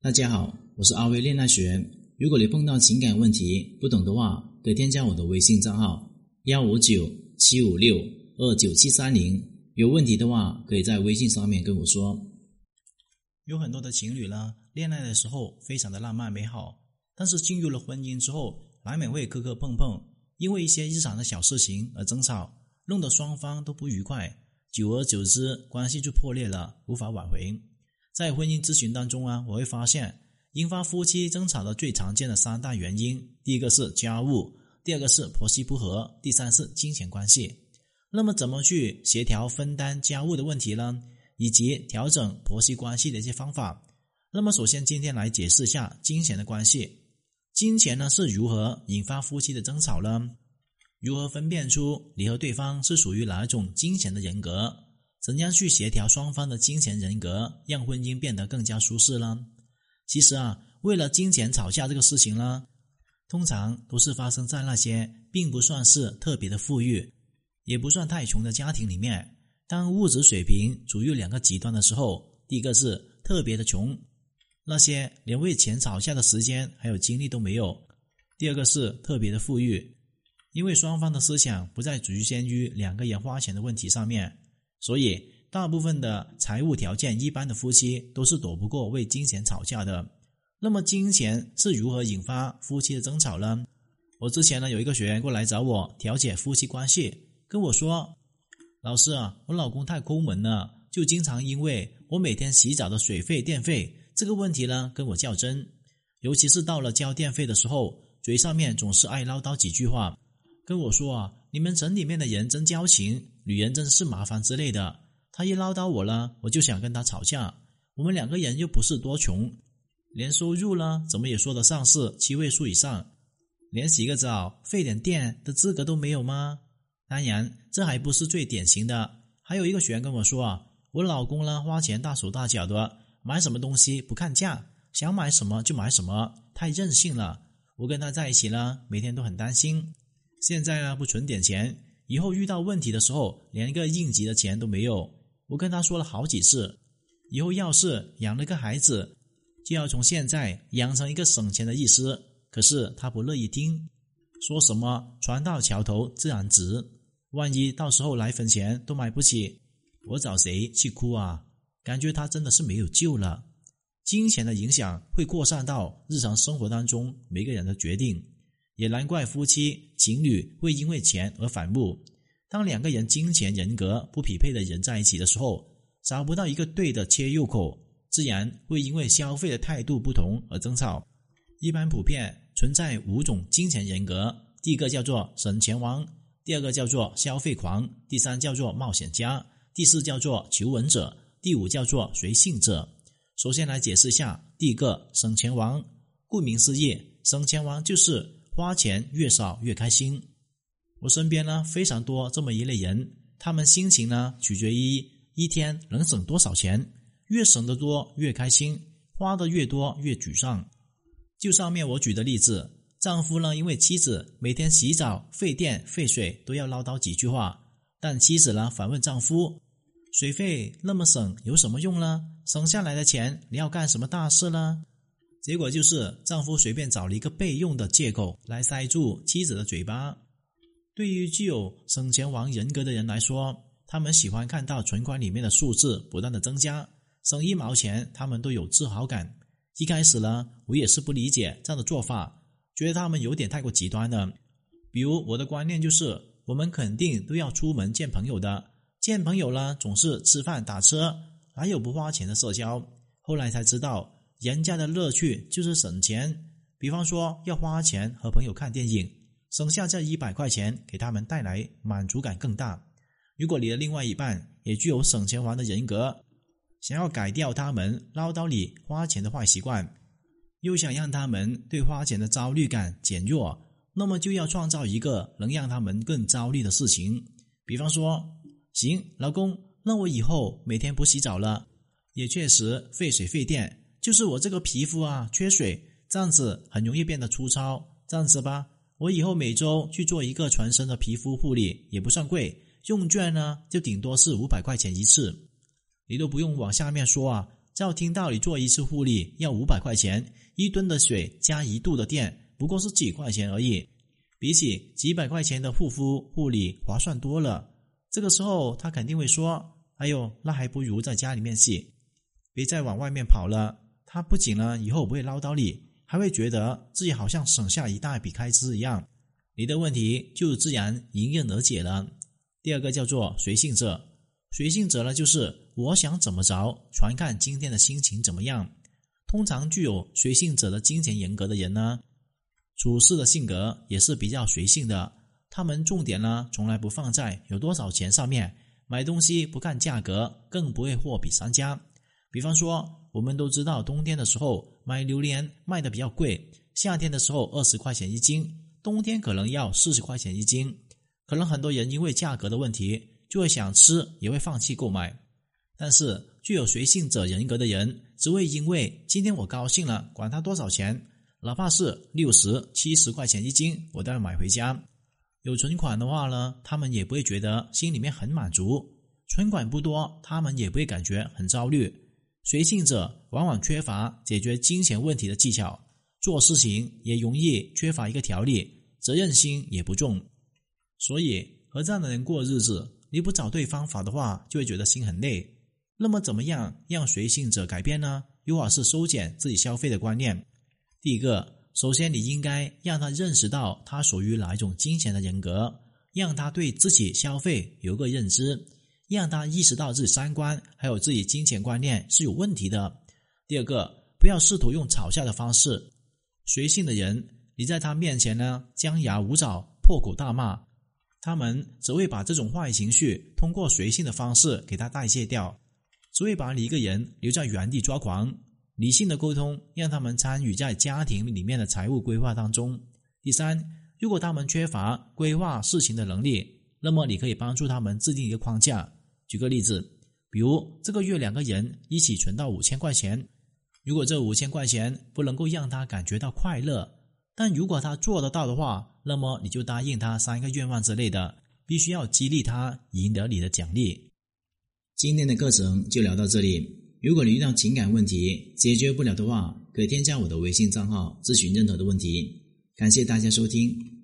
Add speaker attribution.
Speaker 1: 大家好，我是阿威恋爱学。如果你碰到情感问题不懂的话，可以添加我的微信账号幺五九七五六二九七三零。有问题的话，可以在微信上面跟我说。
Speaker 2: 有很多的情侣呢，恋爱的时候非常的浪漫美好，但是进入了婚姻之后，难免会磕磕碰碰，因为一些日常的小事情而争吵，弄得双方都不愉快，久而久之，关系就破裂了，无法挽回。在婚姻咨询当中啊，我会发现引发夫妻争吵的最常见的三大原因：第一个是家务，第二个是婆媳不和，第三是金钱关系。那么，怎么去协调分担家务的问题呢？以及调整婆媳关系的一些方法？那么，首先今天来解释一下金钱的关系。金钱呢是如何引发夫妻的争吵呢？如何分辨出你和对方是属于哪一种金钱的人格？怎样去协调双方的金钱人格，让婚姻变得更加舒适呢？其实啊，为了金钱吵架这个事情呢，通常都是发生在那些并不算是特别的富裕，也不算太穷的家庭里面。当物质水平处于两个极端的时候，第一个是特别的穷，那些连为钱吵架的时间还有精力都没有；第二个是特别的富裕，因为双方的思想不再局限于两个人花钱的问题上面。所以，大部分的财务条件一般的夫妻都是躲不过为金钱吵架的。那么，金钱是如何引发夫妻的争吵呢？我之前呢有一个学员过来找我调解夫妻关系，跟我说：“老师啊，我老公太抠门了，就经常因为我每天洗澡的水费、电费这个问题呢跟我较真，尤其是到了交电费的时候，嘴上面总是爱唠叨几句话，跟我说啊，你们城里面的人真交情。”女人真是麻烦之类的，她一唠叨我了，我就想跟她吵架。我们两个人又不是多穷，连收入呢，怎么也说得上是七位数以上，连洗个澡费点电的资格都没有吗？当然，这还不是最典型的。还有一个学员跟我说啊，我老公呢花钱大手大脚的，买什么东西不看价，想买什么就买什么，太任性了。我跟他在一起呢，每天都很担心，现在呢不存点钱。以后遇到问题的时候，连一个应急的钱都没有。我跟他说了好几次，以后要是养了个孩子，就要从现在养成一个省钱的意思。可是他不乐意听，说什么船到桥头自然直，万一到时候奶粉钱都买不起，我找谁去哭啊？感觉他真的是没有救了。金钱的影响会扩散到日常生活当中每个人的决定。也难怪夫妻情侣会因为钱而反目。当两个人金钱人格不匹配的人在一起的时候，找不到一个对的切入口，自然会因为消费的态度不同而争吵。一般普遍存在五种金钱人格：第一个叫做省钱王，第二个叫做消费狂，第三叫做冒险家，第四叫做求稳者，第五叫做随性者。首先来解释一下第一个省钱王。顾名思义，省钱王就是。花钱越少越开心，我身边呢非常多这么一类人，他们心情呢取决于一天能省多少钱，越省得多越开心，花的越多越沮丧。就上面我举的例子，丈夫呢因为妻子每天洗澡费电费水都要唠叨几句话，但妻子呢反问丈夫，水费那么省有什么用呢？省下来的钱你要干什么大事呢？结果就是，丈夫随便找了一个备用的借口来塞住妻子的嘴巴。对于具有省钱王人格的人来说，他们喜欢看到存款里面的数字不断的增加，省一毛钱他们都有自豪感。一开始呢，我也是不理解这样的做法，觉得他们有点太过极端了。比如我的观念就是，我们肯定都要出门见朋友的，见朋友呢总是吃饭打车，哪有不花钱的社交？后来才知道。人家的乐趣就是省钱，比方说要花钱和朋友看电影，省下这一百块钱给他们带来满足感更大。如果你的另外一半也具有省钱王的人格，想要改掉他们唠叨你花钱的坏习惯，又想让他们对花钱的焦虑感减弱，那么就要创造一个能让他们更焦虑的事情。比方说，行，老公，那我以后每天不洗澡了，也确实费水费电。就是我这个皮肤啊，缺水，这样子很容易变得粗糙。这样子吧，我以后每周去做一个全身的皮肤护理，也不算贵，用券呢就顶多是五百块钱一次。你都不用往下面说啊，只要听到你做一次护理要五百块钱，一吨的水加一度的电，不过是几块钱而已，比起几百块钱的护肤护理划算多了。这个时候他肯定会说：“哎呦，那还不如在家里面洗，别再往外面跑了。”他不仅呢以后不会唠叨你，还会觉得自己好像省下一大笔开支一样，你的问题就自然迎刃而解了。第二个叫做随性者，随性者呢就是我想怎么着，全看今天的心情怎么样。通常具有随性者的金钱人格的人呢，处事的性格也是比较随性的。他们重点呢从来不放在有多少钱上面，买东西不看价格，更不会货比三家。比方说。我们都知道，冬天的时候买榴莲卖的比较贵，夏天的时候二十块钱一斤，冬天可能要四十块钱一斤。可能很多人因为价格的问题，就会想吃，也会放弃购买。但是具有随性者人格的人，只会因为今天我高兴了，管他多少钱，哪怕是六十七十块钱一斤，我都要买回家。有存款的话呢，他们也不会觉得心里面很满足；存款不多，他们也不会感觉很焦虑。随性者往往缺乏解决金钱问题的技巧，做事情也容易缺乏一个条理，责任心也不重。所以和这样的人过日子，你不找对方法的话，就会觉得心很累。那么怎么样让随性者改变呢？又或是收减自己消费的观念？第一个，首先你应该让他认识到他属于哪一种金钱的人格，让他对自己消费有个认知。让他意识到自己三观还有自己金钱观念是有问题的。第二个，不要试图用吵架的方式。随性的人，你在他面前呢张牙舞爪、破口大骂，他们只会把这种坏情绪通过随性的方式给他代谢掉，只会把你一个人留在原地抓狂。理性的沟通，让他们参与在家庭里面的财务规划当中。第三，如果他们缺乏规划事情的能力，那么你可以帮助他们制定一个框架。举个例子，比如这个月两个人一起存到五千块钱，如果这五千块钱不能够让他感觉到快乐，但如果他做得到的话，那么你就答应他三个愿望之类的，必须要激励他赢得你的奖励。
Speaker 1: 今天的课程就聊到这里，如果你遇到情感问题解决不了的话，可以添加我的微信账号咨询任何的问题。感谢大家收听。